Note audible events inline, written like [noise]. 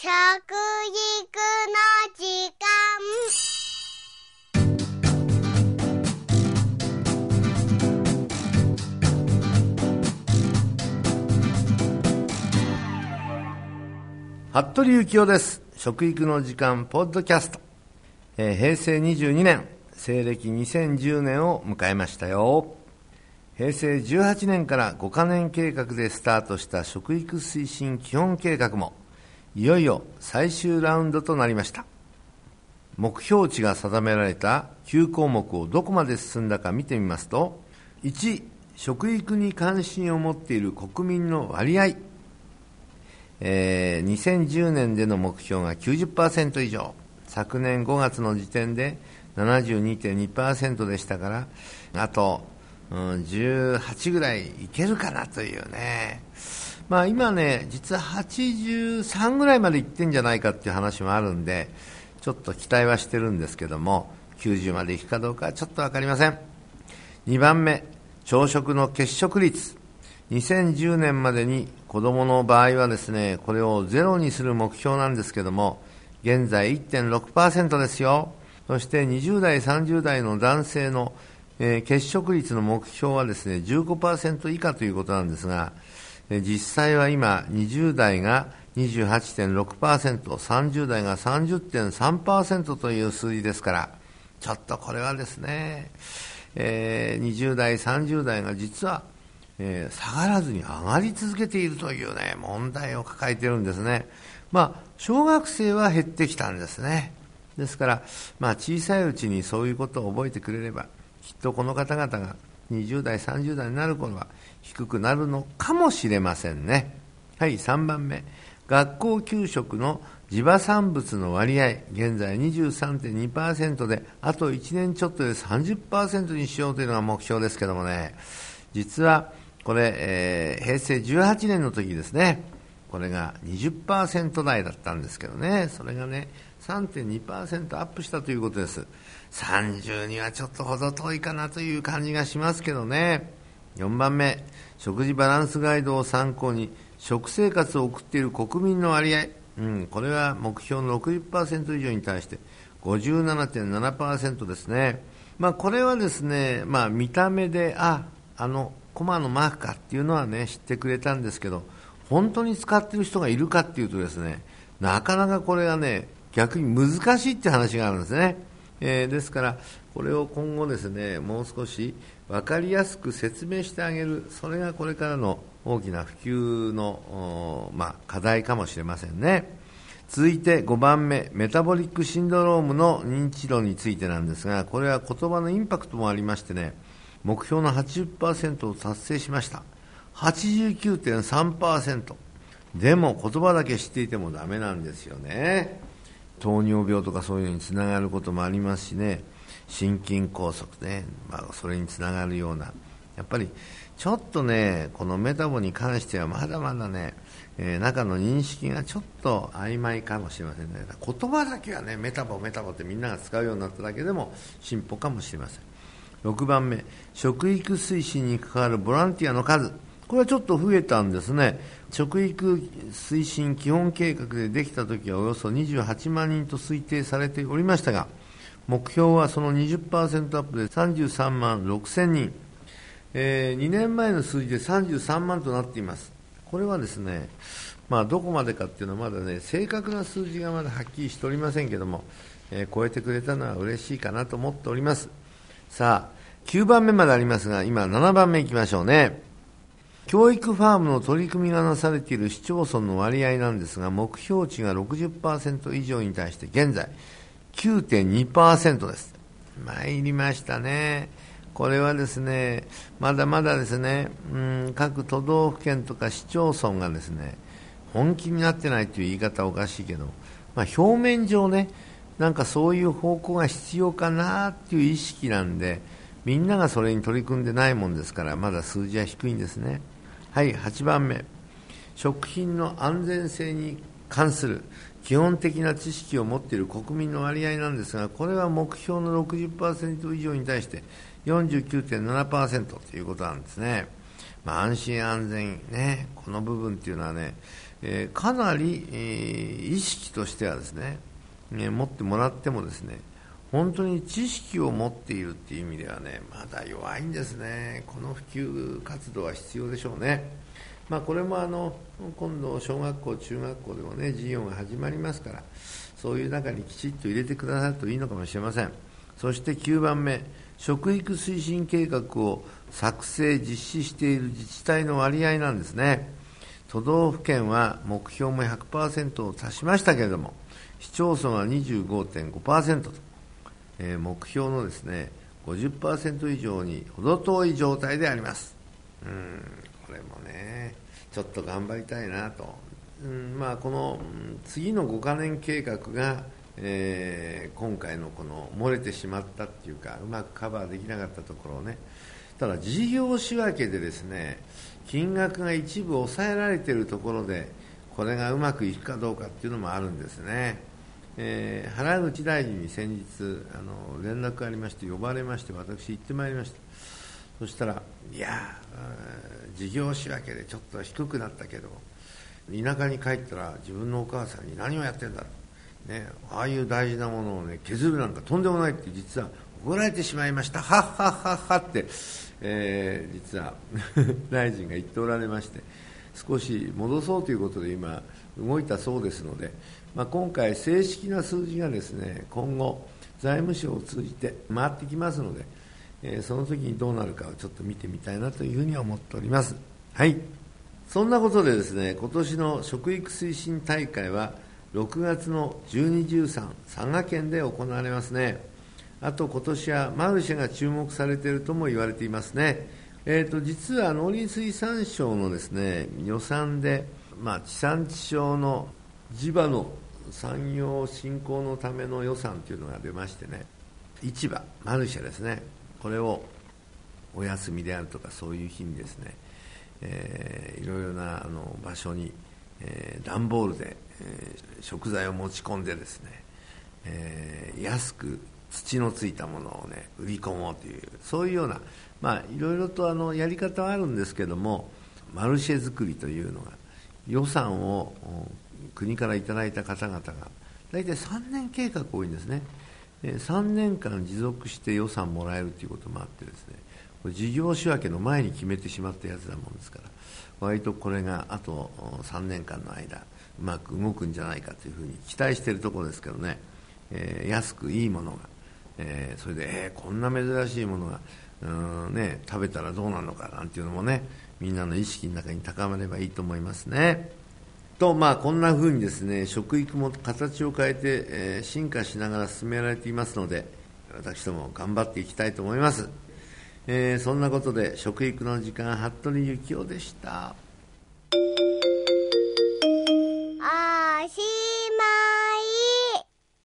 食育の時間。服部幸男です。食育の時間ポッドキャスト、えー平成22年西暦2010年を迎えましたよ。平成18年から5カ年計画でスタートした食育推進基本計画もいよいよ最終ラウンドとなりました。目標値が定められた9項目をどこまで進んだか見てみますと1食育に関心を持っている国民の割合。えー2010年での目標が90%以上。昨年5月の時点で72.2%でしたからあと、うん、18ぐらいいけるかなというね。まあ今ね実は83ぐらいまでいってんじゃないかっていう話もあるんでちょっと期待はしてるんですけども90までいくかどうかはちょっと分かりません。2番目朝食の欠食率。2010年までに子どもの場合はですねこれをゼロにする目標なんですけども現在1.6%ですよ。そして20代30代の男性の、えー欠食率の目標はですね15%以下ということなんですが、実際は今20代が28.6%、30代が30.3%という数字ですから、ちょっとこれはですね、えー20代、30代が実は、えー下がらずに上がり続けているというね、問題を抱えているんですね。まあ、小学生は減ってきたんですね。ですから、まあ、小さいうちにそういうことを覚えてくれれば、きっとこの方々が20代、30代になる頃は低くなるのかもしれませんね。はい、3番目。学校給食の地場産物の割合、現在23.2%で、あと1年ちょっとで30%にしようというのが目標ですけどもね、実はこれ、えー平成18年の時ですね、これが20%台だったんですけどね、それがね、3.2%アップしたということです。30にはちょっと程遠いかなという感じがしますけどね。4番目、食事バランスガイドを参考に食生活を送っている国民の割合、うん、これは目標の60%以上に対して57.7%ですね。まあ、これはですね、まあ、見た目で、あ、あの、コマのマークかっていうのはね、知ってくれたんですけど、本当に使っている人がいるかっていうとですね、なかなかこれがね、逆に難しいって話があるんですね。えーですから、これを今後ですね、もう少し分かりやすく説明してあげる、それがこれからの大きな普及の、まあ、課題かもしれませんね。続いて5番目、メタボリックシンドロームの認知度についてなんですが、これは言葉のインパクトもありましてね、目標の80%を達成しました。89.3%。でも言葉だけ知っていてもダメなんですよね。糖尿病とかそういうのにつながることもありますしね、心筋梗塞ね、まあ、それにつながるような、やっぱりちょっとね、このメタボに関してはまだまだね、えー中の認識がちょっと曖昧かもしれませんね。言葉だけはね、メタボ、メタボってみんなが使うようになっただけでも進歩かもしれません。6番目、食育推進に関わるボランティアの数。これはちょっと増えたんですね。食育推進基本計画でできた時はおよそ28万人と推定されておりましたが、目標はその20%アップで33万6千人。え2年前の数字で33万となっています。これはですね、まあ、どこまでかっていうのはまだね、正確な数字がまだはっきりしておりませんけども、えー超えてくれたのは嬉しいかなと思っております。さあ、9番目までありますが、今7番目いきましょうね。教育ファームの取り組みがなされている市町村の割合なんですが、目標値が60%以上に対して現在9.2%です。参りましたね。これはですね、まだまだですね、うん、各都道府県とか市町村がですね、本気になってないという言い方はおかしいけど、まあ、表面上ね、なんかそういう方向が必要かなっていう意識なんで、みんながそれに取り組んでないもんですから、まだ数字は低いんですね。はい、8番目。食品の安全性に関する基本的な知識を持っている国民の割合なんですが、これは目標の60%以上に対して49.7%ということなんですね。まあ、安心安全ね、この部分っていうのはね、えー、かなり、えー、意識としてはですね、ね、持ってもらってもですね本当に知識を持っているっていう意味ではねまだ弱いんですねこの普及活動は必要でしょうねまあ、これもあの今度小学校中学校でもね授業が始まりますからそういう中にきちっと入れてくださるといいのかもしれません。そして9番目食育推進計画を作成実施している自治体の割合なんですね。都道府県は目標も100%を達しましたけれども市町村は25.5%と、えー、目標のですね50%以上に程遠い状態であります。うん。これもねちょっと頑張りたいなと、うんまあ、この次の5カ年計画が、えー、今回のこの漏れてしまったっていうかうまくカバーできなかったところをねただ事業仕分けでですね金額が一部抑えられているところでこれがうまくいくかどうかっていうのもあるんですね、えー、原口大臣に先日あの連絡がありまして呼ばれまして私行ってまいりました。そしたらいや事業仕分けでちょっと低くなったけど田舎に帰ったら自分のお母さんに何をやってんだね、ああいう大事なものを、ね、削るなんかとんでもないって実は怒られてしまいました。はっはっはっはって、えー、実は [laughs] 大臣が言っておられまして少し戻そうということで今動いたそうですので、まあ、今回正式な数字がですね今後財務省を通じて回ってきますので、えー、その時にどうなるかをちょっと見てみたいなというふうに思っております。はい。そんなことでですね今年の食育推進大会は6月の12、13佐賀県で行われますね。あと今年はマルシェが注目されているとも言われていますね、えーと、実は農林水産省のですね予算で、まあ、地産地消の地場の産業振興のための予算というのが出ましてね市場マルシェですね。これをお休みであるとかそういう日にですね、えー、いろいろなあの場所に、えー、段ボールで、えー、食材を持ち込んでですね、えー、安く土のついたものをね売り込もうというそういうようなまあいろいろとあのやり方はあるんですけどもマルシェ作りというのが予算を国からいただいた方々が大体3年計画多いんですね。3年間持続して予算もらえるということもあってですね事業仕分けの前に決めてしまったやつなもんですから割とこれがあと3年間の間うまく動くんじゃないかというふうに期待しているところですけどね、えー、安くいいものがえー、それで、えー、こんな珍しいものがうん、ね、食べたらどうなるのかなんていうのもねみんなの意識の中に高まればいいと思いますね。と、まあ、こんなふうにですね食育も形を変えて、えー、進化しながら進められていますので私ども頑張っていきたいと思います、えー、そんなことで食育の時間服部幸男でした。あーしー